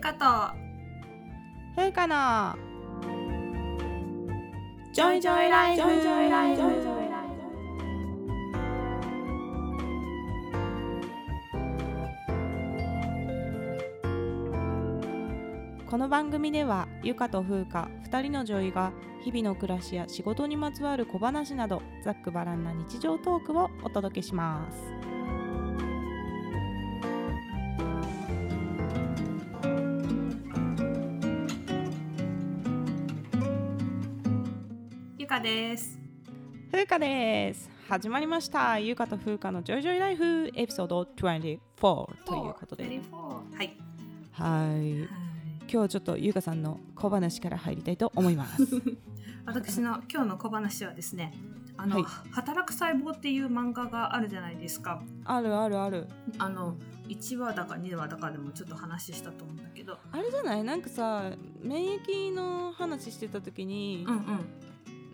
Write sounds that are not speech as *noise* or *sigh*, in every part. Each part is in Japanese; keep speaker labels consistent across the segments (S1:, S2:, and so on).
S1: ゆかと
S2: ふうかの。
S1: ジョイジョイライフ。
S2: ジョイジョイライフ
S1: ジョイジョイライ
S2: この番組ではゆかとふうか2人の女医が日々の暮らしや仕事にまつわる小話などざっくばらんな日常トークをお届けします
S1: かです。
S2: ふうかです。始まりました。ゆかとふうかのジョイジョイライフ。エピソード24ということで。
S1: 24はい。
S2: はい。今日はちょっとゆうかさんの小話から入りたいと思います。*laughs*
S1: 私の今日の小話はですねあの、
S2: はい。
S1: 働く細胞っていう漫画があるじゃないですか。
S2: あるあるある。
S1: あの1話だか2話だかでもちょっと話したと思うんだけど。
S2: あれじゃない？なんかさ免疫の話してた時に
S1: うん、うん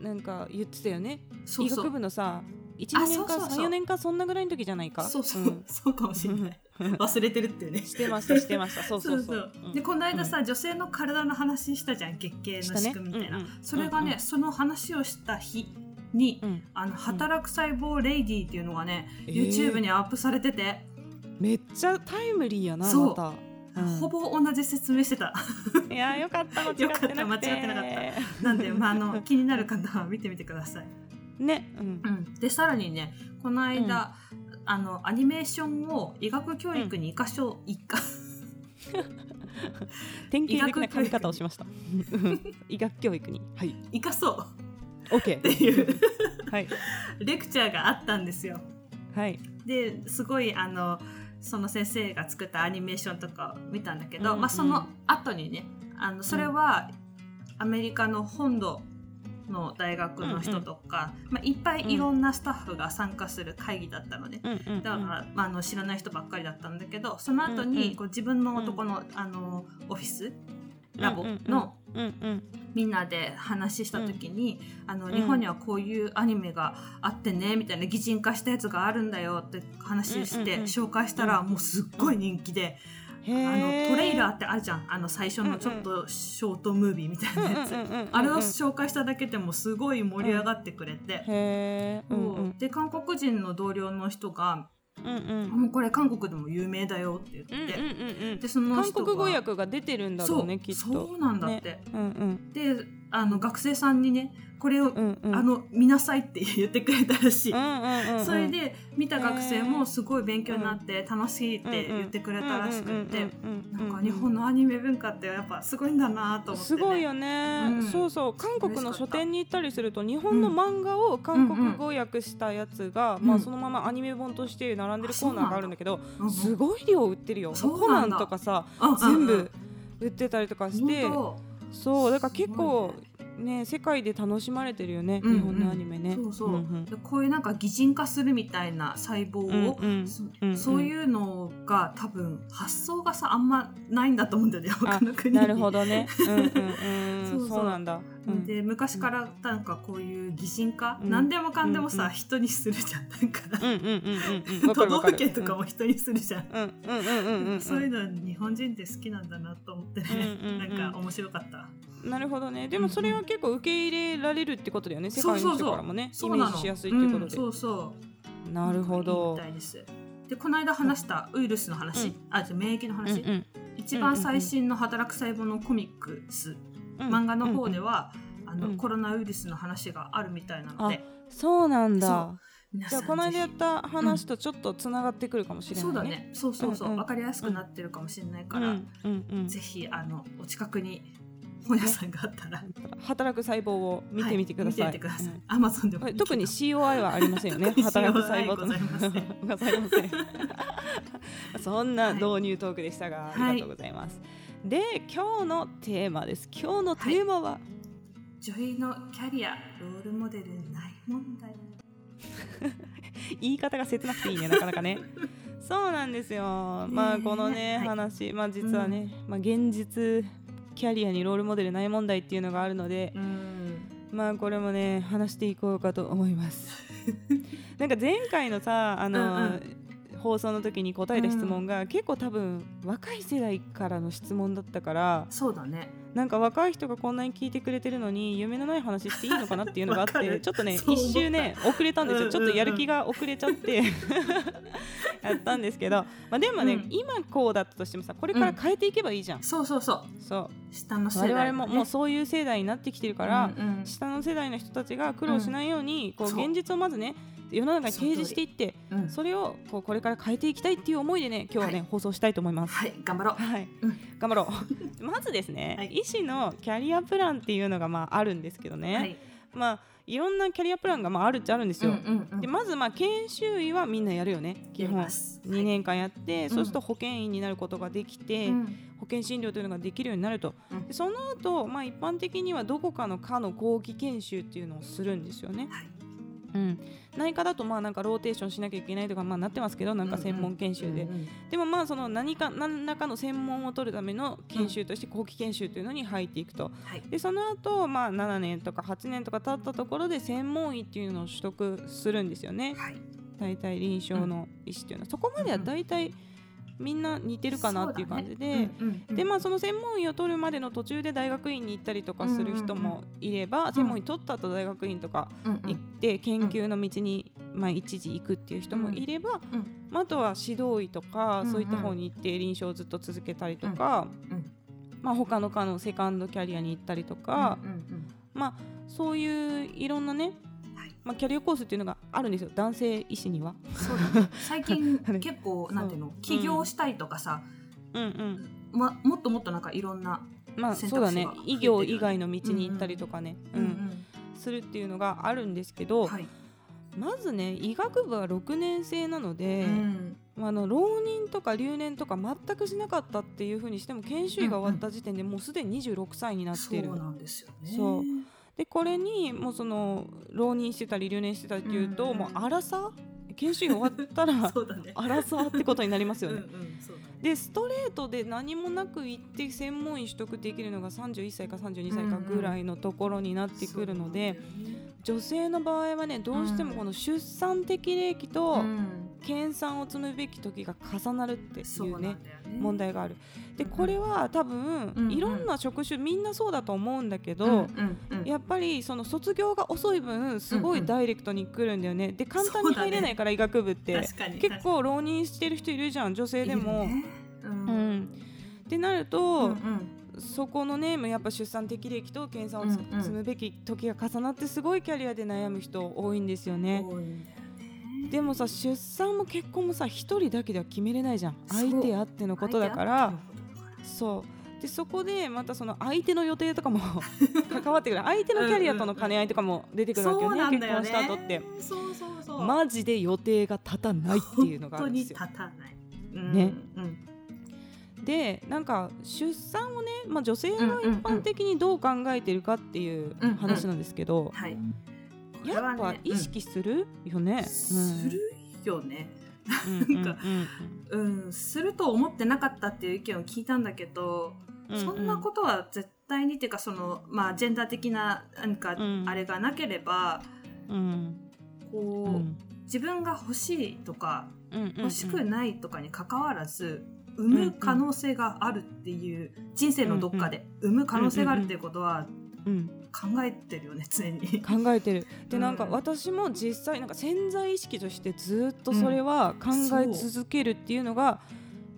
S2: なんか言ってたよね。医学部のさ12
S1: あ
S2: 年か
S1: そうそうそう。
S2: 34年かそんなぐらいの時じゃないか？
S1: そうそう、
S2: ん。
S1: そうかもしれない。忘れてるっていうね。
S2: してましたしてました。そうそうそう。うん。
S1: でこの間さ、女性の体の話したじゃん月経の仕組みみたいな、
S2: ねうんうん。
S1: それがね、
S2: うんうん。
S1: その話をした日に、
S2: うん。
S1: あの働く細胞レイディっていうのがね、
S2: えー。
S1: YouTube にアップされてて、
S2: めっちゃタイムリーやな
S1: そう
S2: うん。
S1: ほぼ同じ説明してた。*laughs*
S2: いやよかった間違ってなくて。
S1: よかった間違ってなかっなんで、まあ、あの *laughs* 気になる方は見てみてください、
S2: ねうん。
S1: うん、でさらにねこの間、あのアニメーションを医学教育に生かしょう、いか。*laughs*
S2: 典型的な髪型をしました。医学教育に。はい。
S1: 生かそう。
S2: OK
S1: っていう。
S2: はい。
S1: レクチャーがあったんですよ。
S2: はい。
S1: ですごいあのその先生が作ったアニメーションとかを見たんだけど、
S2: うんうん。
S1: まあ、その後にねあのそれはアメリカの本土の大学の人とか、まあ、いっぱいいろんなスタッフが参加する会議だったので、
S2: うん。うん。うん。
S1: だから、まあ、あの知らない人ばっかりだったんだけどその後
S2: うんうん。
S1: にこう自分のとこの,、あのオフィスラボのみんなで話した時に、あの
S2: ん。
S1: 日本にはこういうアニメがあってねみたいな擬人化したやつがあるんだよって話して紹介したらもうすっごい人気で、
S2: へ
S1: あの
S2: ー
S1: トレーラーってあるじゃん。あの最初のちょっとショートムービーみたいなやつ、あれを紹介しただけでもすごい盛り上がってくれて、
S2: うん
S1: で韓国人の同僚の人が
S2: うんうん「
S1: もうこれ韓国でも有名だよ」って言って、
S2: うんうんうんうん。
S1: でその
S2: 韓国語訳が出てるんだろ
S1: う
S2: ねきっと。
S1: そうなんだって、
S2: ね。うんうん。
S1: であの学生さんにねこれを、
S2: うんうん。
S1: あの見なさいって言ってくれたらしい、
S2: うんうんうんうん。
S1: それで見た学生もすごい勉強になって楽しいって言ってくれたらしくてなんか日本のアニメ文化ってやっぱすごいんだなと思って、ね、
S2: すごいよね、
S1: うん。
S2: そうそう。韓国の書店に行ったりすると日本の漫画を韓国語訳したやつが、
S1: うん
S2: まあ、そのままアニメ本として並んでるコーナーがあるんだけど、
S1: うんうん
S2: すごい量売ってるよ
S1: そう
S2: コナ
S1: なんだ。
S2: ンとかさ
S1: あ
S2: 全部売ってたりとかしてそうだから結構
S1: す
S2: ね世界で楽しまれてるよね、
S1: うんうん。
S2: 日本のアニメね。
S1: そうそう、
S2: んん。
S1: でこういうなんか擬人化するみたいな細胞を、
S2: うんうん
S1: そ
S2: うんうん。
S1: そういうのが多分発想がさあんまないんだと思うんだよね他の国に。
S2: なるほどね。うんうんうん。*laughs*
S1: そうそう。
S2: そうなんだ。うん。
S1: で昔からなんかこういう擬人化、
S2: うん。
S1: 何でもかんでもさ、
S2: うんうん
S1: 人にするじゃん。なんか、
S2: うん *laughs*
S1: 都道府県とかも人にするじゃん。そういうの日本人って好きなんだなと思ってね、なんか面白かった。
S2: なるほどね。でもそれは結構受け入れられるってことだよね。世界の
S1: そうそう。そう
S2: 人からもね、イ
S1: そうなの。
S2: メージしやすいってことで。
S1: んそうそう。
S2: なるほど。
S1: みた。いです。でこの間話したウイルスの話、
S2: うん。
S1: あじゃあ免疫の話、一番最新の働く細胞のコミックス、
S2: うん
S1: 漫画の方では、あの
S2: うん
S1: コロナウイルスの話があるみたいなので
S2: そうなん
S1: そ
S2: だ。じゃあこの間やった話とちょっとつながってくるかもしれないね。
S1: そうだねそうそうそう、
S2: う
S1: 分かりやすくなってるかもしれないから。ぜひあのお近くに本屋さんがあったら、
S2: 働く細胞を見てみてください。
S1: は見てください
S2: うん。
S1: アマゾンでも
S2: 特に COI はありませんよね。働く細胞と
S1: ございません
S2: ございません。*laughs* *laughs* そんな導入トークでしたが、
S1: はい
S2: ありがとうございます。で、今日のテーマです。今日のテーマは、
S1: 女優のキャリアロールモデルない問題 *laughs*
S2: 言い方が切なくていいね、なかなかね。*laughs* そうなんですよ。まあこのね、
S1: はい
S2: 話、まあ実はね、まあ現実キャリアにロールモデルない問題っていうのがあるので、
S1: うん
S2: まあこれもね話していこうかと思います。*laughs* なんか前回のさあの、
S1: うんうん
S2: 放送の時に答えた質問が、結構多分若い世代からの質問だったから
S1: そうだね。
S2: なんか若い人がこんなに聞いてくれてるのに夢のない話していいのかなっていうのがあってちょっとね一周ね遅れたんですよ、
S1: うんうんうん。
S2: ちょっとやる気が遅れちゃって *laughs* やったんですけど、まあ、でもね、
S1: うん。
S2: 今こうだったとしてもさこれから変えていけばいいじゃん、
S1: そうそうそう。
S2: そう。
S1: 下の世
S2: 我
S1: 代
S2: 々ももうそういう世代になってきてるから、
S1: うんうん。
S2: 下の世代の人たちが苦労しないように、こう。現実をまずね世の中に提示していって
S1: うん。
S2: それをこうこれから変えていきたいっていう思いでね今日はね、
S1: はい。
S2: 放送したいと思います。
S1: はい。頑張ろう。
S2: はい、
S1: うん。
S2: 頑張ろう。*laughs* まずですね、
S1: はい。
S2: 医師のキャリアプランっていうのがまああるんですけどね、
S1: はい。
S2: まあいろんなキャリアプランがまああるっちゃあるんですよ。
S1: うんうんうん。
S2: でまずまあ研修医はみんなやるよね基本。
S1: ます
S2: 2年間やって、
S1: ん。
S2: そうすると保険医になることができて、
S1: うん。
S2: 保険診療というのができるようになると、
S1: うん。
S2: でその後、まあ一般的にはどこかの科の後期研修っていうのをするんですよね。
S1: はい
S2: うん、内科だとまあなんかローテーションしなきゃいけないとかまあなってますけどなんか専門研修で、
S1: うんうん
S2: でもまあその何か何らかの専門を取るための研修として後期研修というのに入っていくと。
S1: はい。
S2: でその後まあ7年とか8年とか経ったところで専門医っていうのを取得するんですよね。
S1: はい。
S2: 大体臨床の医師っていうの。はそこまでは大体みんな似てるかなっていう感じで。
S1: そうだね。うんうん
S2: でまあその専門医を取るまでの途中で大学院に行ったりとかする人もいれば、専門医取った後大学院とか
S1: うんうん。
S2: 行って研究の道に、まあ、一時行くっていう人もいれば、
S1: うん
S2: まあ、あとは指導医とか、
S1: うんうん
S2: そういった方に行って臨床をずっと続けたりとか、
S1: うん
S2: まあ、他の科のセカンドキャリアに行ったりとか、
S1: うんうん
S2: まあ、そういういろんなね、
S1: はい
S2: まあ、キャリアコースっていうのがあるんですよ。男性医師には。
S1: そうだね。*laughs* 最近結構なんていうの？起業したいとかさ。
S2: うん。うん
S1: まもっともっとなんかいろんな
S2: まあ
S1: 選
S2: そうだね。医業以外の道に行ったりとかね、うん
S1: うん。
S2: するっていうのがあるんですけど、
S1: はい。
S2: まずね医学部は6年生なので、
S1: うん。
S2: まあ、あの浪人とか留年とか全くしなかったっていうふうにしても研修医が終わった時点でもうすでに26歳になってる、
S1: そうなんですよね。
S2: そうでこれにもうその浪人してたり留年してたりっていうと、
S1: うん
S2: もう荒さ？研修医終わったら *laughs* 荒さってことになりますよね。*laughs*
S1: うんうん
S2: でストレートで何もなく行って専門医取得できるのが31歳か32歳かぐらいのところになってくるので、女性の場合はねどうしてもこの出産適齢期と研鑽を積むべき時が重なるっていうね
S1: ね。
S2: 問題がある。で
S1: うん。
S2: これは多分、
S1: うん
S2: いろんな職種みんなそうだと思うんだけど、
S1: うんうんうん
S2: やっぱりその卒業が遅い分すごいダイレクトに来るんだよね。で簡単に入れないから医学部って、結構浪人してる人いるじゃん女性でも。
S1: ね。うん。
S2: うん、ってなると、
S1: うんうん。
S2: そこのねやっぱ出産適齢期と検査を積むべき時が重なってすごいキャリアで悩む人多いんですよねでもさ出産も結婚もさ一人だけでは決めれないじゃん。相手あってのことだから。そう。でそこでまたその相手の予定とかも *laughs* 関わってくる。相手のキャリアとの兼ね合いとかも出てくるわけよね,、
S1: そうなん
S2: 結婚
S1: だよね。
S2: した後って。
S1: そうそうそう。
S2: マジで予定が立たないっていうのがあるんですよ。
S1: 立たない。うん。
S2: ね。
S1: うん。
S2: でなんか出産をね、まあ、女性が一般的にどう考えてるかっていう
S1: うんうん。
S2: 話なんですけど、やっぱ意識する？よね。
S1: うん。するよね。
S2: うん。
S1: なんかうんすると思ってなかったっていう意見を聞いたんだけど
S2: うんうん。
S1: そんなことは絶対にっていうかそのまあジェンダー的な何か
S2: うん。
S1: あれがなければ
S2: うん。
S1: こ
S2: う
S1: 自分が欲しいとか欲しくないとかに関わらず産む可能性があるっていう人生のどっかで産む可能性があるっていうことは
S2: うん
S1: 考えてるよね *laughs* 常に。
S2: 考えてる。で
S1: うん。
S2: なんか私も実際なんか潜在意識としてずっとそれは考え続けるっていうのが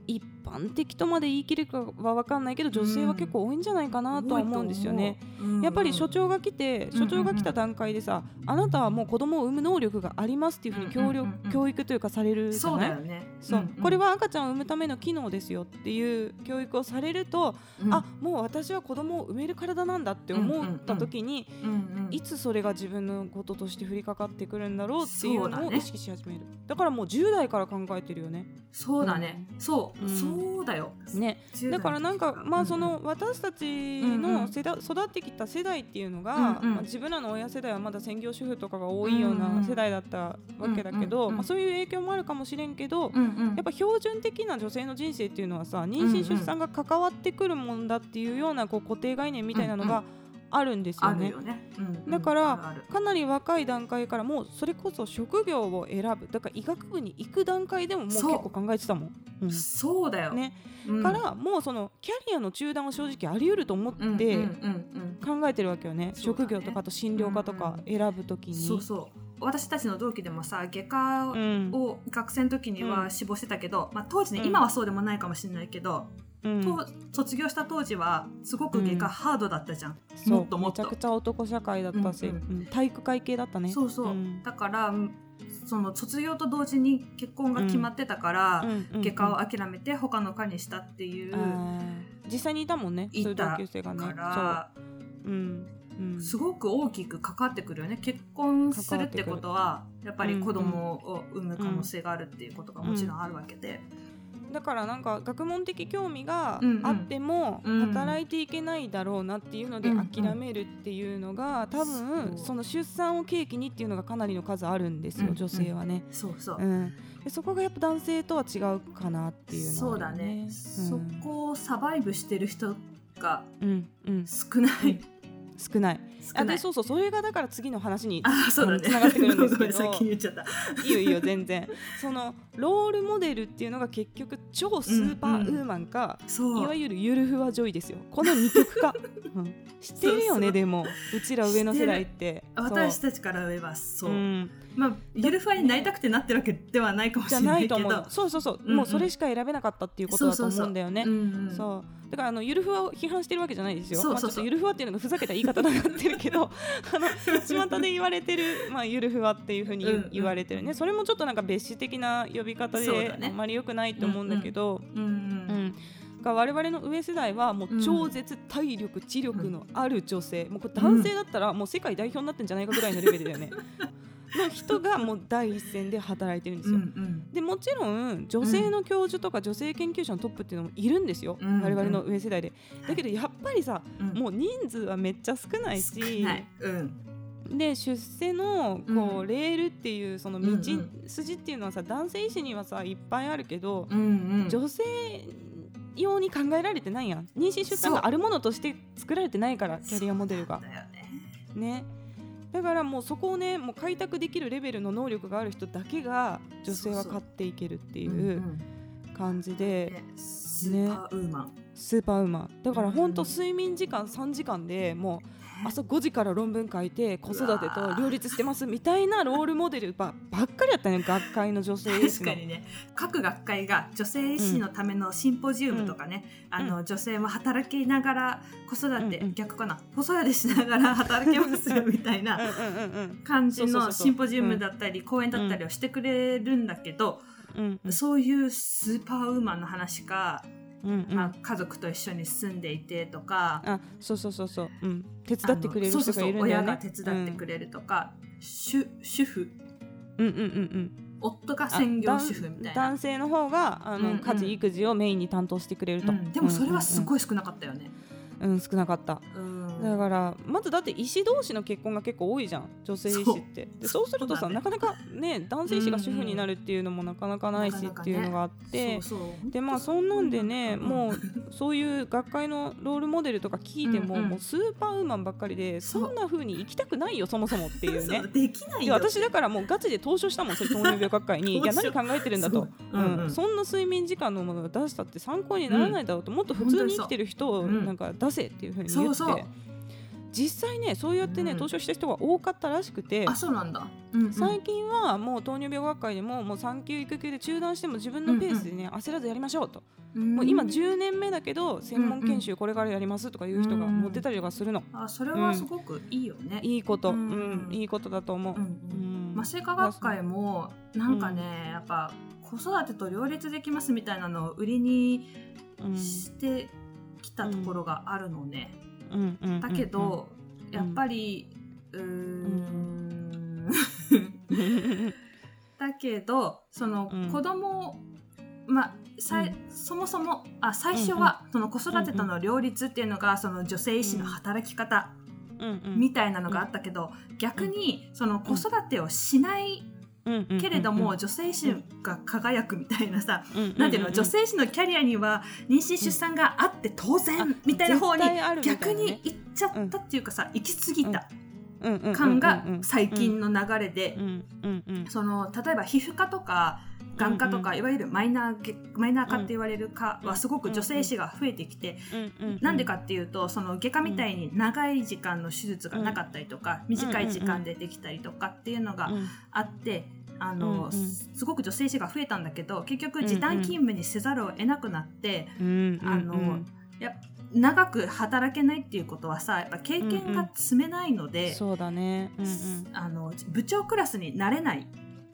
S2: 一般的とまで言い切るかは分かんないけど女性は結構多いんじゃないかなとは思うんですよね。
S1: うん。
S2: やっぱり所長が来て所長が来た段階でさあなたはもう子供を産む能力がありますっていうふうに教力
S1: うんうんうんうん。
S2: 教育というかされるじゃ
S1: そう
S2: ない
S1: だよね。
S2: そう、
S1: んん。
S2: これは赤ちゃんを産むための機能ですよっていう教育をされると、
S1: うん。
S2: あもう私は子供を産める体なんだって思った時に、
S1: うんうん
S2: いつそれが自分のこととして降りかかってくるんだろうっていうのを意識し始める。だ,、からもう10代から考えてるよね。
S1: そうだね。そう、
S2: うん。
S1: そうだよ。
S2: ね。
S1: 10
S2: だからなんかまあそ
S1: うん
S2: の私たち
S1: うんうん。
S2: の世代育ってきた世代っていうのが、
S1: うんうん。
S2: まあ、自分らの親世代はまだ専業主婦とかが多いよう
S1: うんう
S2: なん。世代だったわけだけど、
S1: うんうんうん。
S2: まあ、そういう影響もあるかもしれんけど、
S1: うんうん。
S2: やっぱ標準的な女性の人生っていうのはさ妊娠
S1: うんうん
S2: 出産が関わってくるもんだっていうようなこう固定概念みたいなのがあるんですよね。
S1: よ。ね、うん
S2: だからかなり若い段階からもうそれこそ職業を選ぶ。だから医学部に行く段階でももう結
S1: そう。
S2: 構考えてたもん。うん。
S1: そうだよ、
S2: ね。
S1: うん。
S2: からもうそのキャリアの中断は正直あり得ると思って
S1: うんうんうん
S2: 考えてるわけよね、
S1: ね。
S2: 職業とかあと診療科とか選ぶとき
S1: うん、
S2: に。
S1: そうそう。私たちの同期でもさ外科
S2: うん。
S1: を学生の時に
S2: うん。
S1: は志望してたけど、まあ、当時ね、
S2: うん。
S1: 今はそうでもないかもしれないけど、
S2: うん。
S1: と卒業した当時はすごく外科ハードだったじゃん、
S2: そう。
S1: もっともっと。
S2: めちゃくちゃ男社会だったし、
S1: うん
S2: うん体育会系だったね。
S1: そうそう、
S2: ん。
S1: だからその卒業と同時に結婚が決まってたから、
S2: うんうん
S1: 外科を諦めて他の科にしたっていう。
S2: 実際にいたもんね。
S1: いた。
S2: 同級生がね。
S1: から、
S2: そう、うん。うん、
S1: すごく大きく関わってくるよね。結婚するってことはやっぱり子供を産む可能性があるっていうことがもちろんあるわけで、
S2: だからなんか学問的興味があっても
S1: うん。
S2: 働いていけないだろうなっていうので諦めるっていうのが多分
S1: そ
S2: の出産を契機にっていうのがかなりの数あるんですよ
S1: うん
S2: 女性はね。
S1: そうそう、
S2: うん、でそこがやっぱ男性とは違うかなっていうのは
S1: そうだね、
S2: うん。
S1: そこをサバイブしてる人が
S2: うんうん、
S1: 少ない。
S2: あそうそうそれがだから次の話に
S1: あそうだね。
S2: つながってくるんですけど。*laughs*
S1: 先に言っちゃった。
S2: いいよいいよ全然。*laughs* そのロールモデルっていうのが結局超スーパーウーマンか、
S1: そう。
S2: いわゆるゆるふわ女医ですよ。この二極化、*laughs* うん、知ってるよねでも。うちら上の世代って。
S1: 私たちから言えばそう、
S2: うん、
S1: まあゆるふわになりたくてなってるわけではないかもしれなけど。
S2: ないいと思う。そうそうそう、
S1: うんうん。
S2: もうそれしか選べなかったっていうことだと思うんだよね。
S1: うんうん。
S2: そう。だからあのゆるふわを批判してるわけじゃないですよ。
S1: そうそうそう。
S2: まあ、ちょっとゆるふわっていうのがふざけた言い方になってるけど、*laughs* あの巷で言われてるまあゆるふわっていうふうに言,、われてるね。それもちょっとなんか別紙的な呼び方で
S1: ね。
S2: あんまり良くないと思うんだけど、
S1: うんう
S2: うん
S1: ん
S2: が我々の上世代はもう
S1: うん
S2: 超絶体力、知力のある女性、もうこれ男性だったらもう世界代表になってんじゃないかぐらいのレベルだよね。*laughs* の人がもう第一線で働いてるんです
S1: うんう
S2: よ。
S1: ん。
S2: でもちろん女性の教授とか女性研究者のトップっていうのもいるんですよ、
S1: うん
S2: 我々の上世代で。だけどやっぱりさ、
S1: うん。
S2: もう人数はめっちゃ少ないし
S1: い。うん。
S2: で出世のこう、
S1: うん。
S2: レールっていうその道
S1: うんうん。
S2: 筋っていうのはさ男性医師にはさいっぱいあるけど、
S1: うんうん。
S2: 女性用に考えられてないやん。妊娠出産があるものとして作られてないからキャリアモデルが。
S1: ね
S2: だからもうそこをねもう開拓できるレベルの能力がある人だけが女性は買っていけるってい
S1: う
S2: 感じで、
S1: ねスーパーウーマン。
S2: スーパーウーマン。だから本当
S1: うん
S2: 睡眠時間3時間でもう朝5時から論文書いて子育てと両立してますみたいなロールモデルばばっかりやったね学会の女性医師の
S1: 確かにね。各学会が女性医師のためのシンポジウムとかね、あの女性も働きながら子育て、
S2: うんうん。
S1: 逆かな。子育てしながら *laughs* 働けますよみたいな
S2: うんうんうん
S1: 感じのシンポジウムだったり講演だったりをしてくれるんだけど、
S2: うんうん。
S1: そういうスーパーウーマンの話か、
S2: うんうん。
S1: まあ、家族と一緒に住んでいてとか、
S2: あそうそうそうそう、うん、手伝ってくれる人がいるんだよね。
S1: そうそうそう親が手伝ってくれるとか、主主婦。
S2: うんうんうんうん。
S1: 夫が専業主婦みたいな。
S2: 男、性の方があの、
S1: うんうん。
S2: 家事育児をメインに担当してくれると、
S1: うん。でもそれはす
S2: い、
S1: ごい少なかったよね。
S2: うんうん少なかった。
S1: うん。
S2: だからまずだって医師同士の結婚が結構多いじゃん。女性医師って。でそうするとさ、
S1: ね。
S2: なかなかね男性医師が主婦になるっていうのもなかなかないしっていうのがあって、でまあそんなんでね、
S1: うん
S2: もうそういう学会のロールモデルとか聞いても、
S1: うんうん。
S2: もうスーパーウーマンばっかりで
S1: そ
S2: んな風に生きたくないよそもそもっていうね。*laughs*
S1: できない
S2: 私だからもうガチで投書したもんそれ糖尿病学会に。*laughs* いや何考えてるんだと。
S1: そう。うん。うん
S2: うん。そんな睡眠時間のものを出したって参考にならないだろうと、もっと普通に生きてる人を
S1: うん。
S2: なんか出せっていうふうに言って、
S1: そう
S2: 実際ねそうやってね、
S1: うん。
S2: 投書した人が多かったらしくて、
S1: あそうなんだ、うんうん。
S2: 最近はもう糖尿病学会でももう産休育休で中断しても自分のペースでね、焦らずやりましょうと、もう今10年目だけど専門研修これからやりますとかいう人が持ってたりとかするの、
S1: あそれはすごくいいよね。
S2: いいこと、
S1: う
S2: うん。んいいことだと思う。
S1: うん
S2: うん。
S1: 麻酔科学会もなんかね、やっぱ子育てと両立できますみたいなのを売りに
S2: うん。
S1: してきたところがあるのね。
S2: うんうん
S1: だけど、
S2: ん
S1: やっぱりうーん。
S2: うん。
S1: だけどその
S2: うん。
S1: 子供、まあさいそもそもあ最初はその子育てとの両立っていうのがその女性医師の働き方
S2: うんうん。
S1: みたいなのがあったけど逆にその子育てをしないけれども、女性医師が輝くみたいなさ、
S2: うん
S1: なんていうの女性医師のキャリアには妊娠出産があって当然みたいな方に逆
S2: ね。
S1: に行っちゃったっていうかさ行き過ぎた感が最近の流れでその例えば皮膚科とか眼科とか、いわゆるマイナーけマイナー科って言われる科はすごく女性医師が増えてきて、
S2: う
S1: なんでかっていうとその外科みたいに長い時間の手術がなかったりとか、短い時間でできたりとかっていうのが
S2: うん。
S1: あって。あの
S2: うんうん。
S1: すごく女性医師が増えたんだけど結局時短勤務にせざるを得なくなって、
S2: うん
S1: あのやっぱ長く働けないっていうことはさやっぱ経験が積めないので、
S2: そうだね。うんうん。
S1: あの部長クラスになれない。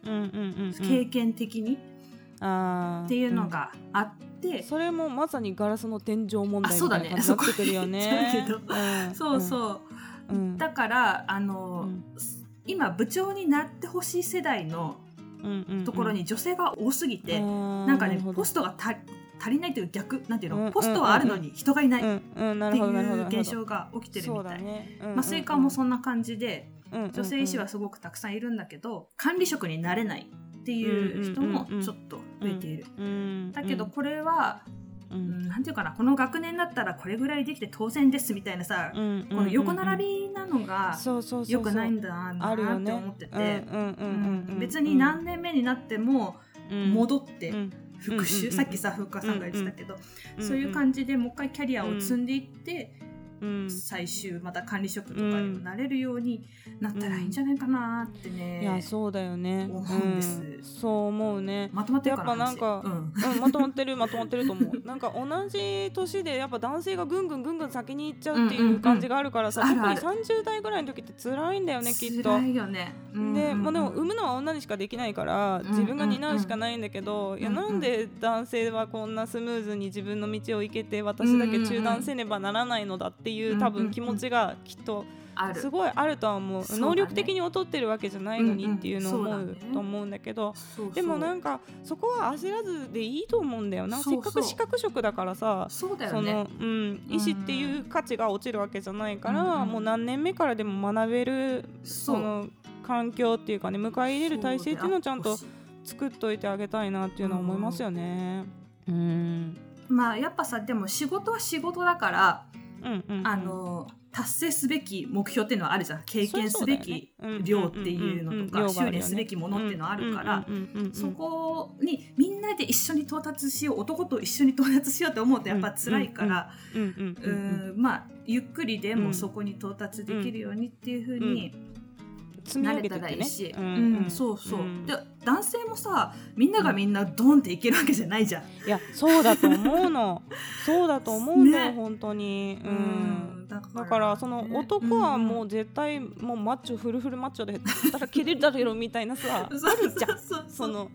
S2: うんうんうんうん。
S1: 経験的に。っていうのがあって、
S2: それもまさにガラスの天井問題みたいな感じになってくるよね。
S1: そこ
S2: う。ん。
S1: そうだからあの、
S2: うん
S1: 今部長になってほしい世代の
S2: うんうんうん。
S1: ところに女性が多すぎて、
S2: な
S1: なんかねポストが足足りないという逆なんていうの、
S2: うん
S1: ポストはあるのに人がいないっていう現象が起きてるみたい。
S2: ね。うんうんうん
S1: 麻酔科もそんな感じで
S2: うんうんうん。
S1: 女性医師はすごくたくさんいるんだけど管理職になれないっていう人もちょっと増えている。
S2: うん
S1: だけどこれは、
S2: う
S1: うん。ん、なんていうかなこの学年だったらこれぐらいできて当然ですみたいなさ、
S2: うん
S1: この横並びなのが
S2: そうそうそうそう。
S1: 良くないんだなって
S2: ね。
S1: 思ってて、
S2: うんうんうんうん
S1: 別に何年目になっても戻って
S2: うん。
S1: 復
S2: うん
S1: 習、さっきさふっかさんが言ってたけど、そういう感じでもう一回キャリアを積んでいって、
S2: うん
S1: 最終また管理職とかにもなれるようになったらいいんじゃないかなってね、
S2: いやそうだよね。
S1: 思うんです。
S2: うん。そう思うね。
S1: まとまってる
S2: やっぱなんか
S1: 話うん
S2: うん、まとまってるまとまってると思う。*laughs* なんか同じ年でやっぱ男性がぐんぐんぐんぐん先に行っちゃうっていう感じがあるからさ、特に30代ぐらいの時って辛いんだよねきっと。
S1: 辛。いよね、うん
S2: でまあ、でも産むのは女にしかできないから
S1: ん
S2: 自分が担うしかないんだけど、いやなんで男性はこんなスムーズに自分の道を行けて私だけ中断せねばならないのだっていう多分気持ちがきっとすごいあるとは思う。
S1: ね。
S2: 能力的に劣ってるわけじゃないのにっていうのを思うと思うんだけどでもなんかそこは焦らずでいいと思うんだよな。せっかく資格職だからさ
S1: そうだよね。
S2: そのうん、医師っていう価値が落ちるわけじゃないから、
S1: うんうん
S2: もう何年目からでも学べる
S1: そ
S2: の環境っていうかね迎え入れる体制っていうのをちゃんと作っといてあげたいなっていう。のは思いますよね。うん
S1: まあやっぱさでも仕事は仕事だから、
S2: うんうんうん
S1: あの達成すべき目標っていうのはあるじゃん。経験すべき量っていうのとか修練すべきものっていうのはあるからそこにみんなで一緒に到達しよう男と一緒に到達しようって思うとやっぱ辛いからまあゆっくりでもそこに到達できるようにっていうふうに
S2: 積み
S1: なれた
S2: 上げてってね。
S1: らいいし、
S2: う
S1: うん
S2: ん。
S1: そうそう、
S2: うん。
S1: で男性もさみんながみんなドンっていけるわけじゃないじゃん。
S2: いやそうだと思うの。*laughs* そうだと思うんだよ、
S1: ね。
S2: 本当に、う
S1: うん
S2: ん、
S1: だ
S2: だからその男はもう絶対もうマッチョフルフルマッチョで働けるだろうみたいなさ *laughs* あるじゃん。
S1: そ
S2: の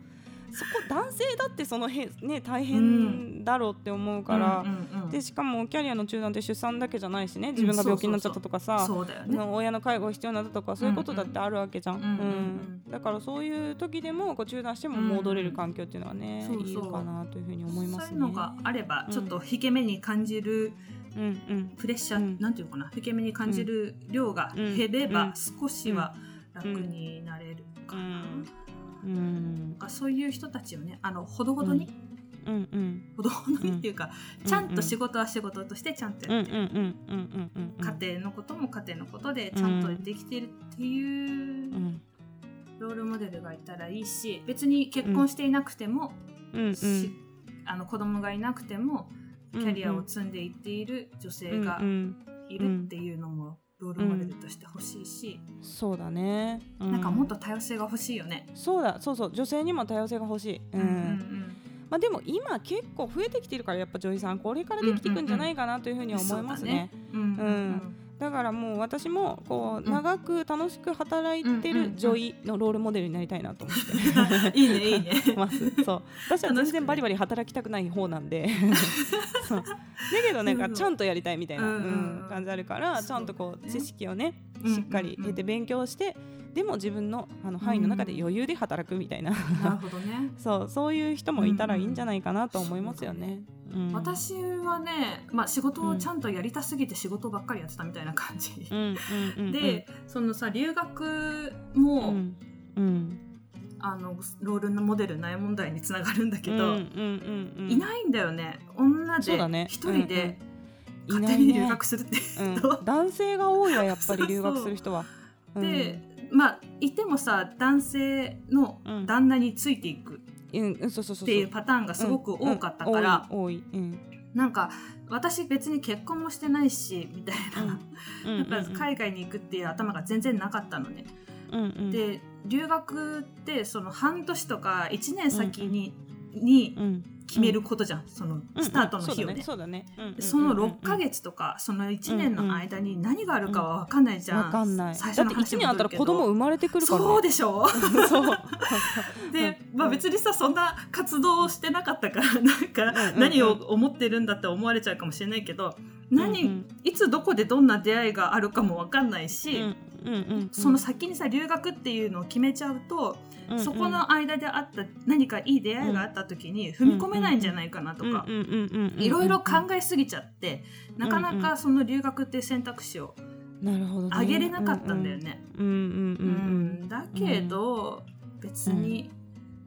S2: そこ男性だってそのへ、ね、大変だろうって思うから、でしかもキャリアの中断って出産だけじゃないしね自分が病気になっちゃったとかさ、
S1: ね。
S2: の親の介護が必要になったとかそういうことだってあるわけじゃん、だからそういう時でもこう中断しても戻れる環境っていうのはね、
S1: うん
S2: いいかなというふうに思いますね。
S1: そういうのがあれば
S2: うん
S1: ちょっと引け目に感じる
S2: うんうん
S1: プレッシャー、
S2: うん
S1: なんていうのかな引け目に感じる量が減れば
S2: うん。
S1: 少しは楽になれるかな。
S2: うん
S1: なんかそういう人たちをねあのほどほどに、
S2: うんうん。
S1: ほどほどにっていうか、ちゃんと仕事は仕事としてちゃんと
S2: うんうん
S1: やってる、
S2: うんうんうんうん。
S1: 家庭のことも家庭のことでちゃんとできてるっていう
S2: うん。
S1: ロールモデルがいたらいいし別に結婚していなくても、
S2: うんうん。
S1: しあの子供がいなくても
S2: うん
S1: キャリアを積んでいっている女性が
S2: うん。
S1: いるっていうのもロールモデルとして欲しいし、
S2: そうだね、う
S1: なんかもっと多様性が欲しいよね。
S2: そうだ。そうそう。女性にも多様性が欲しい、うん。
S1: うん
S2: まあ、でも今結構増えてきてるからやっぱ女医さんこれからできていくんじゃないかなというふうには思いますね。
S1: うんうんうん。
S2: うんだからもう私もこう
S1: うん。
S2: 長く楽しく働いて
S1: うんうんうん。
S2: る女医のロールモデルになりたいなと思って。
S1: いいねいいね。*laughs*
S2: ます。そう。私は全然バリバリ働きたくない方なんで。そう。だけどなんかちゃんとやりたいみたいな、
S1: うんうんうん
S2: うん。感じあるからちゃんとこう
S1: ね
S2: 知識をね
S1: うん。
S2: しっかり得て勉強してでも自分のあの範囲の中で余裕で働くみたいな、
S1: なるほどね。*laughs*
S2: そうそういう人もいたらいいんじゃないかなと思いますよね。うん
S1: 私はね、まあ、仕事をちゃんとやりたすぎて仕事ばっかりやってたみたいな感じ。でそのさ留学
S2: う
S1: も
S2: んうん。
S1: あのロールのモデルない問題につながるんだけど、いないんだよね。女で一人で勝手に留学するって
S2: うん
S1: いうと、
S2: 男性が多いわやっぱり留学する人は。
S1: でまあいてもさ男性の
S2: うん。
S1: 旦那についていくっていうパターンがすごく多かったから、なんか私別に結婚もしてないしみたいな、
S2: うん
S1: やっぱ海外に行くっていう頭が全然なかったのね。
S2: うんうん、
S1: で留学ってその半年とか1年先に,、に
S2: うん、
S1: 決めることじゃん、そのスタートの日をね。
S2: そ
S1: の6ヶ月とかその1年の間に何があるかは分かんないじゃん、
S2: わかんない。
S1: 最
S2: だって1
S1: 初の話に
S2: 年あったら子供生まれてくるから、ね、
S1: そうでしょ。
S2: そう。*laughs*
S1: で、まあ、別にさそんな活動をしてなかったからなんか何を思ってるんだって思われちゃうかもしれないけど何、
S2: うんうん。
S1: いつどこでどんな出会いがあるかも分かんないし、
S2: うんうんうん
S1: その先にさ留学っていうのを決めちゃうと、
S2: うんうん。
S1: そこの間であった何かいい出会いがあった時に踏み込めないんじゃないかなとか
S2: うんうんうんうん
S1: いろいろ考えすぎちゃってなかなかその留学っていう選択肢を
S2: なるほど、ね、
S1: 上げれなかったんだよね。
S2: うんうんうん
S1: うんだけど別に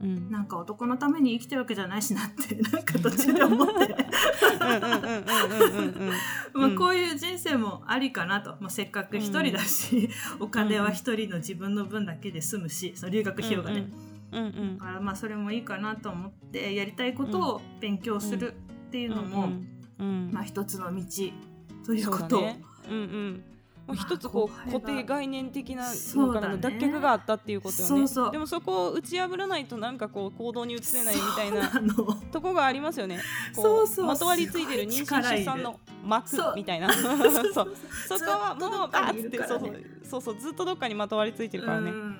S2: うん。うん
S1: なんか男のために生きてるわけじゃないしなって *laughs* なんか途中で思って。こういう人生もありかなと、まあ、せっかく一人だし、お金は一人の自分の分だけで済むしその留学費用がね、
S2: うんうん
S1: だからまあそれもいいかなと思ってやりたいことを勉強するっていうのも、
S2: うんうん
S1: まあ、一つの道ということ。を、
S2: うんもう
S1: まあ
S2: 一つこう固定概念的なのからの脱却があったっていうことよね。
S1: そうそう。
S2: でもそこを打ち破らないとなんかこう行動に移せないみたいなとこがありますよね。こ
S1: そうそう。
S2: まとわりついてる妊娠出産の膜
S1: そう
S2: みたいな。そう。そこはもうバーッてそうそう。そうずっとどっかにまとわりついてるからね。
S1: うん。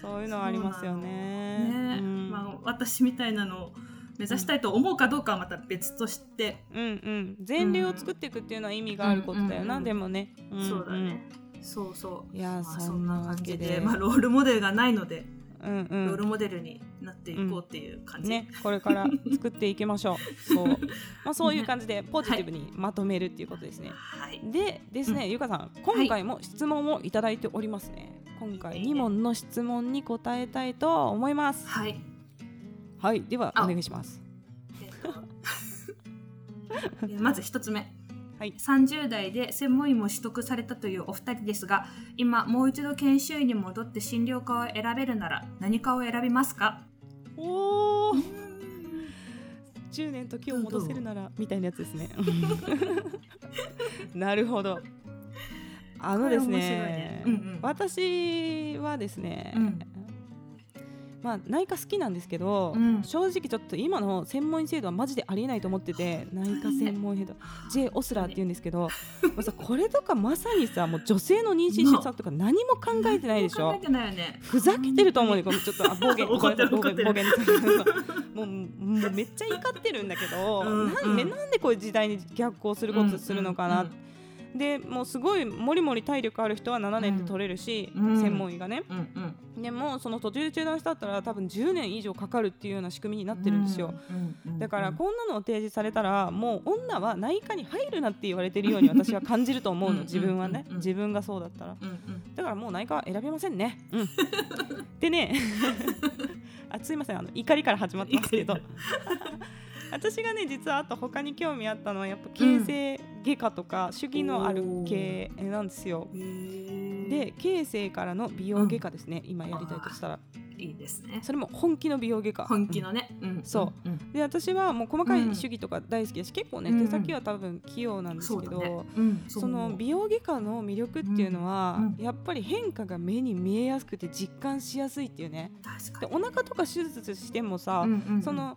S2: そういうのはありますよね。
S1: ね。
S2: うん。
S1: まあ、私みたいなのを目指したいと思うかどうかはまた別として、
S2: うんうん。前例を作っていくっていうのは意味があることだよな、
S1: うん
S2: でもね、んん。
S1: そうだね。そうそう。
S2: いや
S1: まあ、
S2: そ
S1: そんな感じで。まあ、ロールモデルがないので、
S2: うんう
S1: ロール
S2: ん
S1: モデルになっていこうっていう感じ、
S2: ねこれから作っていきましょう。*laughs* そう。まあそういう感じでポジティブにまとめるっていうことですね、
S1: はい。
S2: でですね、ゆかさん今回も質問をいただいておりますね、今回2問の質問に答えたいと思います。
S1: はい
S2: はいではお
S1: あ
S2: 願いします。
S1: えっとえまず一つ目。
S2: はい。
S1: 30代で専門医も取得されたというお二人ですが今もう一度研修医に戻って診療科を選べるなら何科を選びますか？
S2: おお10年時を戻せるならみたいなやつですね。*laughs* なるほど。あのですね
S1: ね。うんうん。
S2: 私はですね、
S1: うん
S2: まあ内科好きなんですけど、
S1: うん。
S2: 正直ちょっと今の専門医制度はマジでありえないと思ってて *laughs* 内科専門医制度 J オスラーって言うんですけど、*laughs* さこれとかまさにさもう女性の妊娠出産とか何も考えてないでしょ。
S1: ね。
S2: ふざけてると思うねこのちょっと。あ暴言 *laughs* 暴言暴言もうもうめっちゃ怒ってるんだけど、
S1: うん
S2: なんでなんでこういう時代に逆行することするのかな、
S1: うん
S2: でもうすごいもりもり体力ある人は7年で取れるし、
S1: うん。
S2: 専門医がね。
S1: うんうん。
S2: でもその途中中断したったら多分10年以上かかるっていうような仕組みになってるんですよ、
S1: うんうん
S2: だからこんなのを提示されたらもう女は内科に入るなって言われてるように私は感じると思う
S1: うん
S2: の自分はね。
S1: うんうん。うん
S2: 自分がそうだったら。
S1: うんうん。
S2: だからもう内科は選びませんね。うん、でね *laughs* あすいません。あの怒りから始まってますけど。*laughs* 私がね実はあと他に興味あったのはやっぱ形成外科とか主義のある系なんですよ。で形成からの美容外科ですね、今やりたいとしたら。
S1: いいですね。
S2: それも本気の美容外科。
S1: 本気のね、うん。
S2: そう。
S1: うん。
S2: で私はもう細かい主義とか大好きだし、結構ね
S1: うん。
S2: 手先は多分器用なんですけど、
S1: ね。うん
S2: その美容外科の魅力っていうのは、
S1: うん。うん。
S2: やっぱり変化が目に見えやすくて実感しやすいっていうね。でお腹とか手術してもさ、その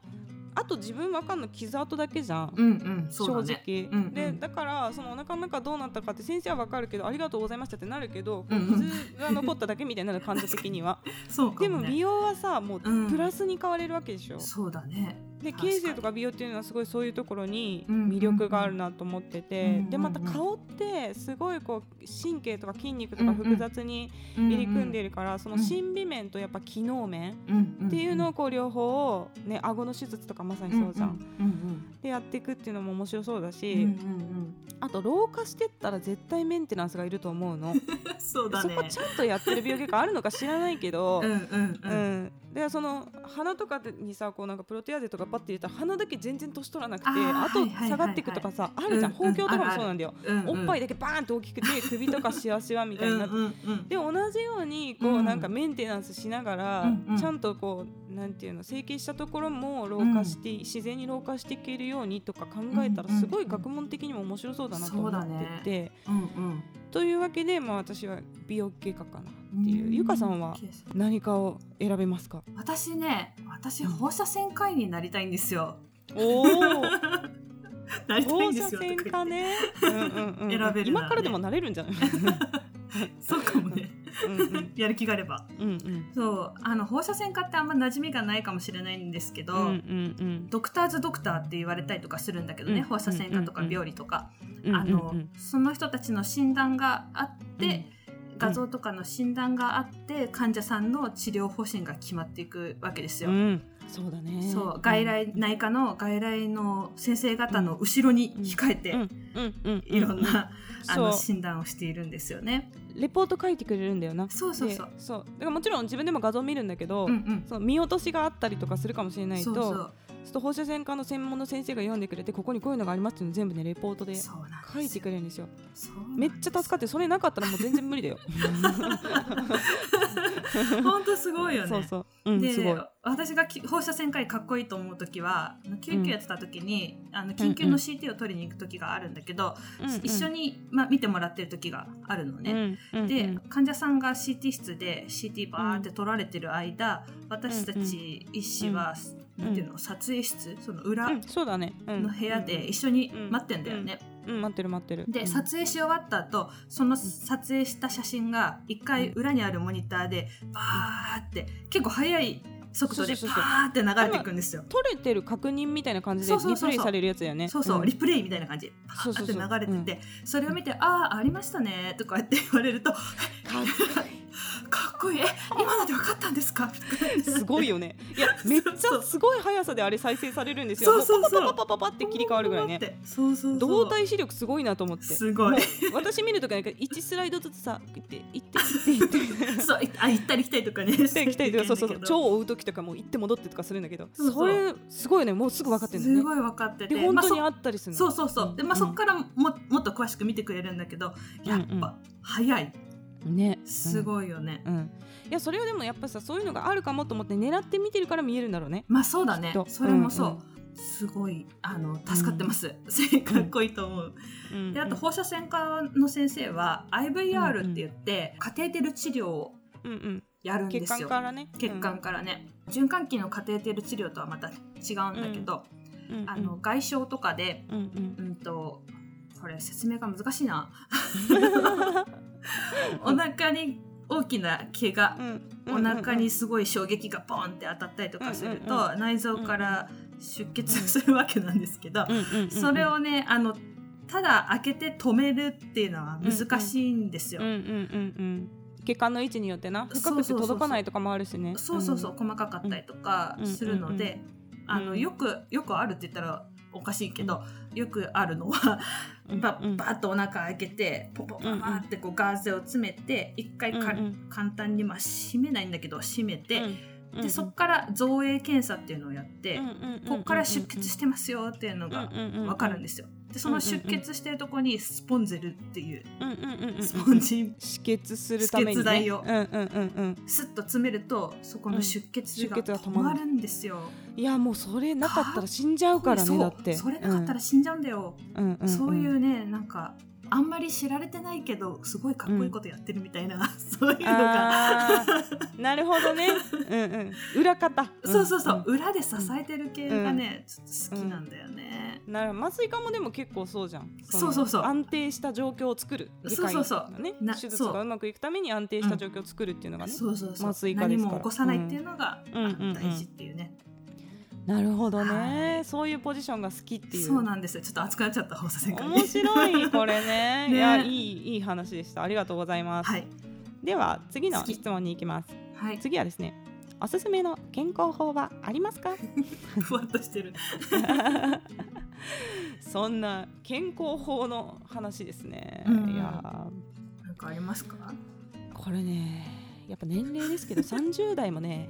S2: あと自分わかんの傷跡だけじゃん、
S1: うんうん
S2: 正直、
S1: うんうん。
S2: でだからそのお腹の中どうなったかって先生はわかるけどありがとうございましたってなるけど、こう
S1: うん。うん
S2: 傷が残っただけみたいになる感じ的には。*laughs*
S1: そうかも、ね、
S2: でも美容はさもう
S1: うん。
S2: プラスに変われるわけでしょ、
S1: そうだね
S2: で形成とか美容っていうのはすごいそういうところに
S1: うん
S2: 魅力があるなと思ってて、
S1: うんうんうん
S2: でまた顔ってすごいこう神経とか筋肉とか複雑に入り組んでいるから、その心理面とやっぱ機能面っていうのをこう両方をね顎の手術とかまさにそうじゃん、
S1: うんうん
S2: でやっていくっていうのも面白そうだし、
S1: うんうんうん。
S2: あと老化してったら絶対メンテナンスがいると思うの、*laughs*
S1: そうだね。
S2: そこちゃんとやってる病気があるのか知らないけど、
S1: うんうん。
S2: うんでその鼻とかにさこうなんかプロテアーゼとかパッて入れたら鼻だけ全然年取らなくて
S1: あ
S2: と下がっていくとかさあるじゃん
S1: うん
S2: 包協とかも
S1: うん
S2: そうなんだよ。おっぱいだけバーンと大きくて首とかしわしわみたいになで同じようにこ
S1: う
S2: うん。なんかメンテナンスしながら、ちゃんとこうなんていうの整形したところも老化して、自然に老化していけるようにとか考えたらすごい学問的にも面白そうだなと思ってて、というわけで、まあ、私は美容外科かなっていう、ゆかさんは何かを選べますか？
S1: 私ね私放射線科医になりたいんですよ。
S2: おお *laughs*
S1: なりたい
S2: 放
S1: んですよ
S2: 射線
S1: とか
S2: ね、うんうんうん、
S1: 選べる
S2: 今からでもなれるんじゃない？*laughs*
S1: そうかもね。
S2: うんうん。*laughs*
S1: やる気があれば。
S2: うんうん。
S1: そうあの放射線科ってあんま馴染みがないかもしれないんですけど、
S2: うんうん
S1: ドクターズドクターって言われたりとかするんだけどね、
S2: うん
S1: 放射線科とか
S2: うん
S1: 病理とか、
S2: うん
S1: あの、
S2: うんうん。
S1: その人たちの診断があって、画像とかの診断があって患者さんの治療方針が決まっていくわけですよ。
S2: うん、そうだね。
S1: そう外来内科の外来の先生方の後ろに控えて、いろんな、あの診断をしているんですよね。
S2: レポート書いてくれるんだよな。
S1: そうそうそう。
S2: でそう。だからもちろん自分でも画像見るんだけど、
S1: うんうん。
S2: その見落としがあったりとかするかもしれないと
S1: そうそう
S2: ちょっと放射線科の専門の先生が読んでくれてここにこういうのがありますっていうのを全部ねレポートで書いてくれるんですよ。めっちゃ助かってそれなかったらもう全然無理だよ。*laughs*
S1: 本当すごいよね。*laughs*
S2: そうそう。うん
S1: です
S2: ごい
S1: 私がき放射線科医かっこいいと思う時は救急やってた時に、あの緊急の CT を取りに行く時があるんだけど、
S2: うんうん
S1: 一緒に、まあ、見てもらってる時があるのね。
S2: うんうん
S1: で、
S2: うん。
S1: 患者さんが CT 室で CT バーって取られてる間、私たち医師は、
S2: うん
S1: なんていうの撮影室その裏の部屋で一緒に待ってんだよね。
S2: うん。待ってる待ってる。
S1: で、
S2: うん。
S1: 撮影し終わった後その撮影した写真が一回裏にあるモニターでバーって結構速い速度で
S2: そうそうそうそう。
S1: バーって流れていくんですよ。
S2: 撮れてる確認みたいな感じでリプレイされるやつだよね。
S1: そうそう、
S2: ん。
S1: リプレイみたいな感じ。バーって流れててそれを見て「ああありましたね」とか言って言われると「
S2: かっ
S1: かっこいい。え今ので分かったんですか?」
S2: すごいよね。いやめっちゃすごい速さであれ再生されるんですよ。
S1: そうそ
S2: パパパパパパって切り替わるぐらいね
S1: そうそう
S2: 動体視力すごいなと思って
S1: すごい
S2: 私見るときなんか1スライドずつさ行って行って行って行って
S1: あ行ったり来たりとかね
S2: 行ったり来たりとかそうそうそう
S1: 超
S2: 追う時とかも行って戻ってとかするんだけど
S1: そ
S2: れすごいよねもうすぐ分かってるんだよね。
S1: すごい分かってて。
S2: で本当に
S1: まあ
S2: あったりするの？
S1: そそうそうそう。でまあそっからももっと詳しく見てくれるんだけどやっ
S2: うん。うん
S1: ぱ早い。
S2: ね。
S1: す
S2: い
S1: ごいよね。
S2: うん。いやそれはでもやっぱさそういうのがあるかもと思って狙って見てるから見えるんだろうね。
S1: まあそうだね。それもそう、
S2: うん
S1: すごいあの助かってます、*laughs* かっこいいと思う、
S2: うん。
S1: であと放射線科の先生は IVR って言って、カテーテル治療を
S2: うんうん。
S1: やるんで
S2: 血
S1: すよ。
S2: 管からね。
S1: 血管からね、循環器のカテーテル治療とはまた違うんだけど、
S2: うんうん。
S1: あの外傷とかで
S2: うんうん。
S1: うんとこれ説明が難しいな。*laughs* お腹に大きな毛が
S2: うん。
S1: お腹にすごい衝撃がボンって当たったりとかすると、
S2: うん
S1: 内臓から出血するわけなんですけど、それをねあのただ開けて止めるっていうのは難しいんですよ。
S2: うんうんうんうん血管の位置によってな。深くて届かないとかもあるしね。
S1: そうそうそう、細かかったりとかするので、あの
S2: うん。
S1: よくよくあるって言ったらおかしいけど、よくあるのは
S2: うん。
S1: バ
S2: うん。
S1: バッとお腹開けてポポポパーってこうガーゼを詰めて一回か、
S2: うんうん。
S1: 簡単にまあ閉めないんだけど閉めて、
S2: うん。うん
S1: でそこから造影検査っていうのをやって、
S2: うんうんうんうん
S1: ここから出血してますよっていうのが分かるんですよ。でその出血してるとこにスポンゼルっていう。スポンジ。
S2: 止血するために、ね、
S1: 止血剤を。スッと詰めるとそこの出血が
S2: 止まる。
S1: んですよ。
S2: いやもうそれなかったら死んじゃうからねだって。
S1: それなかったら死んじゃうんだよ。そういうねなんかあんまり知られてないけどすごいかっこいいことやってるみたいな、*laughs* そういうのが。
S2: なるほどね。*laughs* うんうん。裏方。
S1: そうそうそう、
S2: ん。
S1: 裏で支えてる系がね、ちょっと好きなんだよね。
S2: なる麻酔科もでも結構そうじゃん。の
S1: そうそう。そう
S2: 安定した状況を作る。
S1: そうそうそう。
S2: ね
S1: な
S2: 手術がうまくいくために安定した状況を作るっていうのがね、
S1: そうそうそう。
S2: 麻酔科ですから。
S1: 何も起こさないっていうのが、
S2: うん。うんうんうん。
S1: 大事っていうね、
S2: なるほどね、
S1: はい。
S2: そういうポジションが好きっていう。
S1: そうなんです。よちょっと熱くなっちゃった放射線科
S2: 面白いこれね。*laughs*
S1: ね。
S2: いやいいいい話でした。ありがとうございます、
S1: はい。
S2: では次の
S1: 次
S2: 質問に行きます。
S1: はい。
S2: 次はですねおすすめの健康法はありますか？*laughs*
S1: ふわっとしてる。*laughs*
S2: そんな健康法の話ですね、
S1: うん。
S2: いや
S1: なんかありますか？
S2: ーこれねやっぱ年齢ですけど30代もね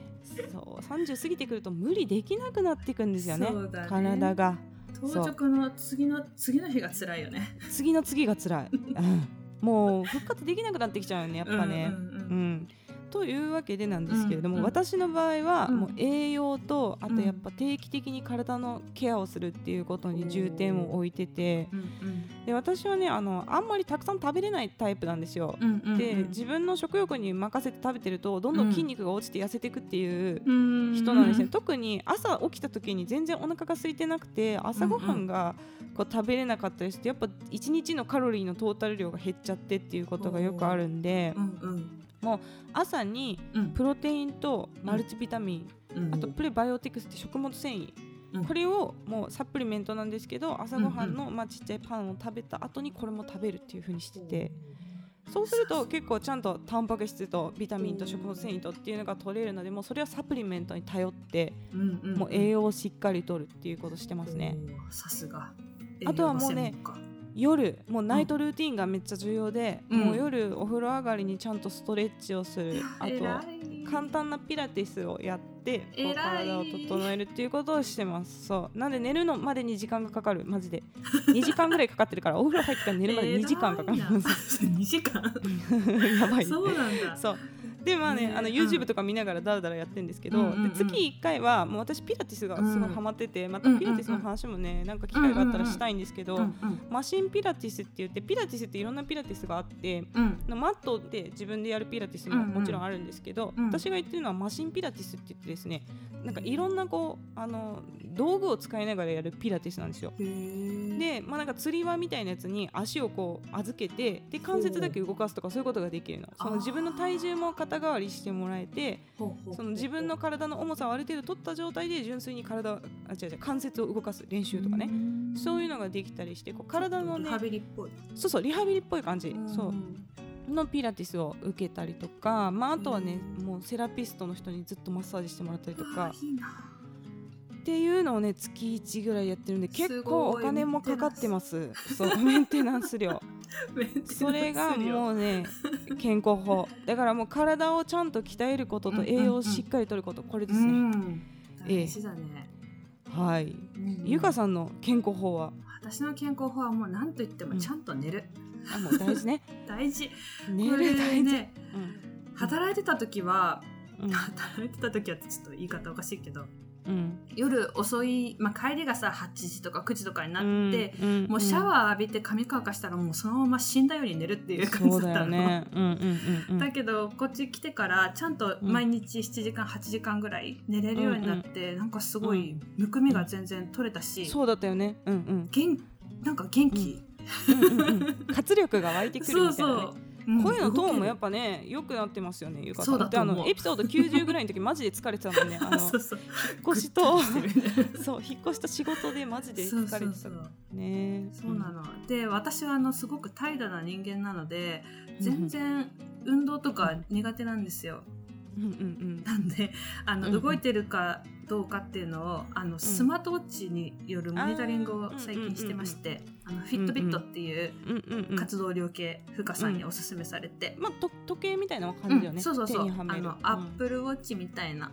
S2: そう30過ぎてくると無理できなくなっていくんですよね。
S1: ね。
S2: 体が。
S1: 当直の次の次の日が辛いよね。
S2: 次の次が辛い、うん、もう復活できなくなってきちゃうよねやっぱね、
S1: うんうんうん。
S2: うんというわけでなんですけれども、
S1: うんうん。
S2: 私の場合は
S1: うん。
S2: もう栄養とあとやっぱ定期的に体のケアをするっていうことに重点を置いてて
S1: うん
S2: で私はねあのあんまりたくさん食べれないタイプなんですよ。で自分の食欲に任せて食べてるとどんどん筋肉が落ちて痩せていくっていう
S1: 分
S2: 人なんですね、特に朝起きた時に全然お腹が空いてなくて朝ごはんがこう食べれなかったりしてやっぱ1日のカロリーのトータル量が減っちゃってっていうことがよくあるんで
S1: うんうん
S2: 朝に
S1: うん。
S2: プロテインとマルチビタミン、
S1: うん。
S2: あとプレバイオティクスって食物繊維、
S1: うん。
S2: これをもうサプリメントなんですけど朝ごはんのまあちっちゃいパンを食べた後にこれも食べるっていう風にしてて。そうすると結構ちゃんとタンパク質とビタミンと食物繊維とっていうのが取れるのでもうそれはサプリメントに頼ってもう栄養をしっかりとるっていうことしてますね。
S1: さすが。
S2: あとはもうね夜もうナイトルーティンがめっちゃ重要で、
S1: うん。
S2: もう夜お風呂上がりにちゃんとストレッチをする。*laughs* あ
S1: 偉
S2: と
S1: い
S2: 簡単なピラティスをやって体を整えるっていうことをしてます。そう。なんで寝るのまでに時間がかかる？マジで。2時間ぐらいかかってるから *laughs* お風呂入ってから寝るまで2時間かかります
S1: 2時間。*laughs*
S2: やばい
S1: そうなんだ。
S2: そうでまあね
S1: ね
S2: あの
S1: うん
S2: YouTube とか見ながらだらだらやってるんですけど、
S1: うんうんうん。
S2: で月1回はもう私ピラティスがすごいハマってて、またピラティスの話もねなんか機会があったらしたいんですけど、
S1: うんうん
S2: マシンピラティスって言ってピラティスっていろんなピラティスがあって
S1: うん。
S2: マットで自分でやるピラティスも
S1: うんうん。
S2: もちろんあるんですけど、
S1: うん。
S2: 私が言ってるのはマシンピラティスって言ってですねなんかいろんなこうあの道具を使いながらやるピラティスなんですよ。で、まあ、なんか釣り輪みたいなやつに足をこう預けてで関節だけ動かすとかそういうことができるの。その自分の体重も肩代わりしてもらえてその自分の体の重さをある程度取った状態で純粋に体あ違う違う関節を動かす練習とかね。そういうのができたりしてこう体のね
S1: リハビリっぽい。
S2: そうそうリハビリっぽい感じ。そう。
S1: うん
S2: のピラティスを受けたりとか、まあ、あとはねもうセラピストの人にずっとマッサージしてもらったりとか。っていうのをね月1ぐらいやってるんで結構お金もかかってます。*laughs* そうメンテナンス料それがもうね健康法だからもう体をちゃん。と鍛えることと栄養をしっかりとることこれですね、
S1: 大事だね。
S2: はいゆかさん。の健康法は
S1: 私の健康法はもう何と言ってもちゃん。と寝る。
S2: あもう大事ね
S1: 大事。
S2: 寝る大事、
S1: 働いてた時は働いてた時はちょっと言い方おかしいけど
S2: うん。
S1: 夜遅い、まあ、帰りがさ8時とか9時とかにな
S2: うん
S1: って、
S2: うん。
S1: もうシャワー浴びて髪乾かしたらもうそのまま死んだように寝るっていう感
S2: そうだ
S1: じだったの。
S2: よね。うんうんうんうん。
S1: だけどこっち来てからちゃんと毎日7時間8時間ぐらい寝れるようになって、なんかすごいむくみが全然取れたし、
S2: そうだったよね。うんうん。
S1: 元なんか元気、
S2: うん。うんうん。活力が湧いてくる
S1: そう
S2: みたいなね。
S1: そう、う。ん
S2: 声のトーンもやっ
S1: 動
S2: ぱね良くなってますよねゆかさ
S1: んだと思う。
S2: であのエピソード90ぐらいの時マジで疲れてたもんねあ
S1: け
S2: の *laughs* 引っ越しとそう引っ越しと仕事でマジで疲れてたね。
S1: そうなの、で私はあのすごく怠惰な人間なので全然運動とか苦手なんですよ、なんであの、
S2: うんうん。
S1: 動いてるかどうかっていうのをあのスマートウォッチによるモニタリングを最近してまして、あのフィットビットっていう
S2: うんうんうん。うん
S1: 活動量計ふかさんにおすすめされて、
S2: まあと時計みたいな感じだよね。
S1: うん。そうそうそう。あのアップルウォッチみたいな、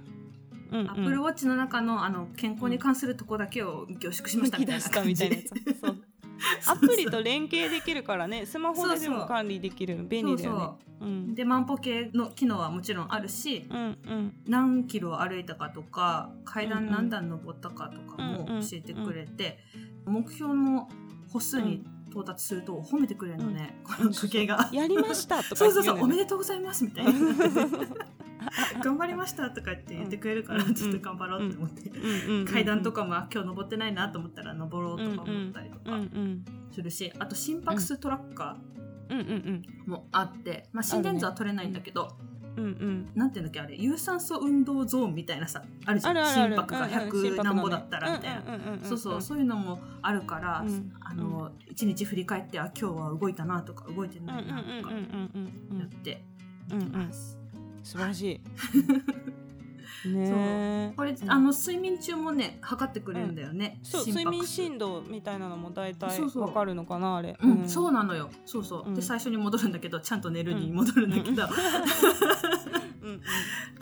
S2: うんうん。
S1: アップルウォッチの中のあの健康に関するとこだけを凝縮しましたみたいな感じ。*laughs*
S2: みたいなやつ。そう *laughs* アプリと連携できるからね。スマホででも管理できる。の便利だよね。うん。
S1: で万歩計の機能はもちろんあるし
S2: うんうん。
S1: 何キロ歩いたかとか階段何段登ったかとかも
S2: うんうん
S1: 教えてくれて、目標の歩数に到達すると褒めてくれるのね、この時計が。
S2: やりましたとか
S1: そうそうそう、おめ
S2: で
S1: でとうございますみたいな。*laughs* 頑張りましたとかって言ってくれるから、
S2: うん
S1: ちょっと頑張ろうって。思って。
S2: 階
S1: 階段とかもあ今日登ってないなと思ったら登ろうとか思ったりとか
S2: ん
S1: するし、あと心拍数トラッカーもあって、まあ、心電図は取れないんだけど、
S2: うんうん。
S1: なんていうんだっけあれ有酸素運動ゾーンみたいなさあるじゃん。心拍が100何歩だったらみたいな、
S2: な
S1: そうそうそういうのもあるから、
S2: うん
S1: あの一日振り返ってあ今日は動いたなとか動いてなんいなとかやって
S2: うんうん
S1: ます。
S2: 素晴らしい。*laughs* ねえ
S1: これ、
S2: うん。
S1: あの睡眠中もね測ってくれるんだよね、
S2: そう睡眠振動みたいなのも大体
S1: そうそう。
S2: わかるのかなあれ。
S1: うん、そうなのよ。そうそう、
S2: うん。
S1: で最初に戻るんだけどちゃんと寝るに戻るんだけど、*laughs*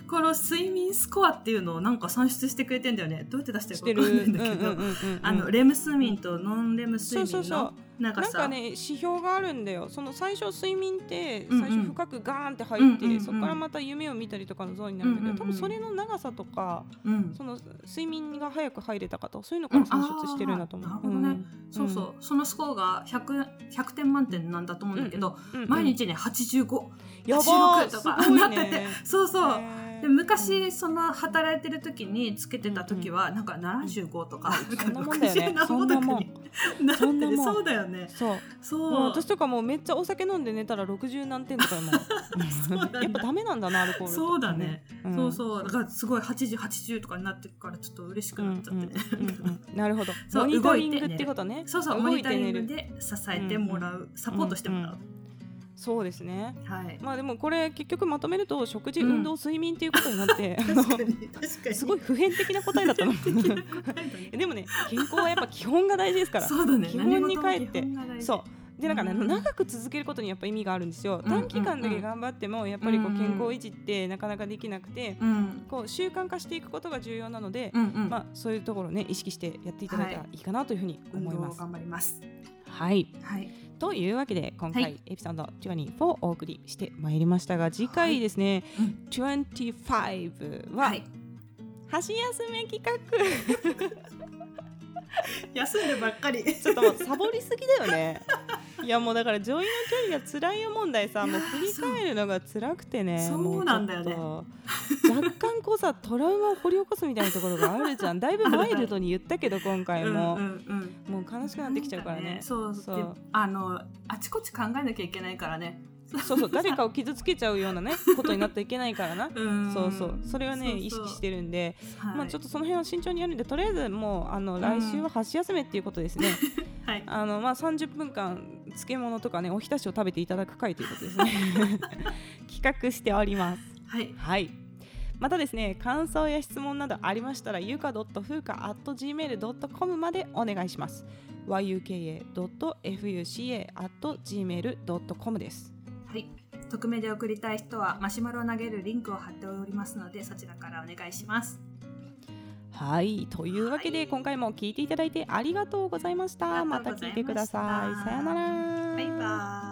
S1: この睡眠スコアっていうのをなんか算出してくれてんだよね。どうやって出してるか分かんないんだけど。あのレム睡眠とノンレム睡眠の
S2: なんかさ。ね指標があるんだよ。その最初睡眠って最初深くガーンって入って、そこからまた夢を見たりとかのゾーンになるんだけど、多分それの長さとか、うん、その睡眠が早く入れたかとそういうのから算出してるんだと思う、
S1: うん。ね、そうそう。そのスコアが 100, 100点満点なんだと思うんだけど、毎日ね85
S2: やば
S1: とかなってて。そうそう。で昔その働いてる時につけてた時はなんか75とか、
S2: そんなもんだよね。そんなもん
S1: そんなもん。そうだよね。
S2: そう。そう。私とかもめっちゃお酒飲んで寝たら60何点とかも。*laughs* やっぱダメなんだなアルコール
S1: そうだね、そうそう。だからすごい8080とかになってからちょっと嬉しくなっちゃって。ね、
S2: なるほど。*laughs* モニタリングってことね。
S1: そうそうモニタリングで支えてもらう、サポートしてもらう、
S2: そうですね、
S1: はい、
S2: まあでもこれ結局まとめると食事、運動睡眠っていうことになって *laughs* すごい普遍的な答えだったの。*laughs* でもね健康はやっぱ基本が大事ですから。
S1: そうだ、ね、
S2: 基本に帰って。そう。でなんかね、うん、長く続けることにやっぱ意味があるんですよ、短期間だけ頑張ってもやっぱりこう健康維持ってなかなかできなくて、うん、こう習慣化していくことが重要なので、うんうん、まあ、そういうところをね意識してやっていただいたらいいかなというふうに思います。
S1: 頑張ります。
S2: はい、はいというわけで今回エピソード24をお送りしてまいりましたが次回ですね、はい、25は、はい、箸休め企画 *laughs*
S1: 休んでばっかり。
S2: ちょっともうサボりすぎだよね。いやもうだから女医の距離が辛いよ問題さもう振り返るのが辛くてね
S1: そうなんだよね。
S2: 若干こうさトラウマを掘り起こすみたいなところがあるじゃん。だいぶマイルドに言ったけど今回も、うんもう悲しくなってきちゃうからね、ね、
S1: そう。そう。あのあちこち考えなきゃいけないからね
S2: そうそう誰かを傷つけちゃうようなね *laughs* ことになっていけないからな。*laughs* そうそう。それはね意識してるんで、はい、まあちょっとその辺は慎重にやるんでとりあえずもうあの来週は箸休めっていうことですね、*laughs* はい、あのまあ30分間漬物とかねおひたしを食べていただく回ということですね。企画しております。
S1: はい、
S2: はい。またですね感想や質問などありましたらゆか .fuka.gmail.com までお願いします。yuka.fuca.gmail.com です
S1: はい。匿名で送りたい人はマシュマロを投げるリンクを貼っておりますのでそちらからお願いします。
S2: はいというわけで、はい、今回も聞いていただいてありがとうございました。また聞いてください。さよなら。
S1: バイバイ。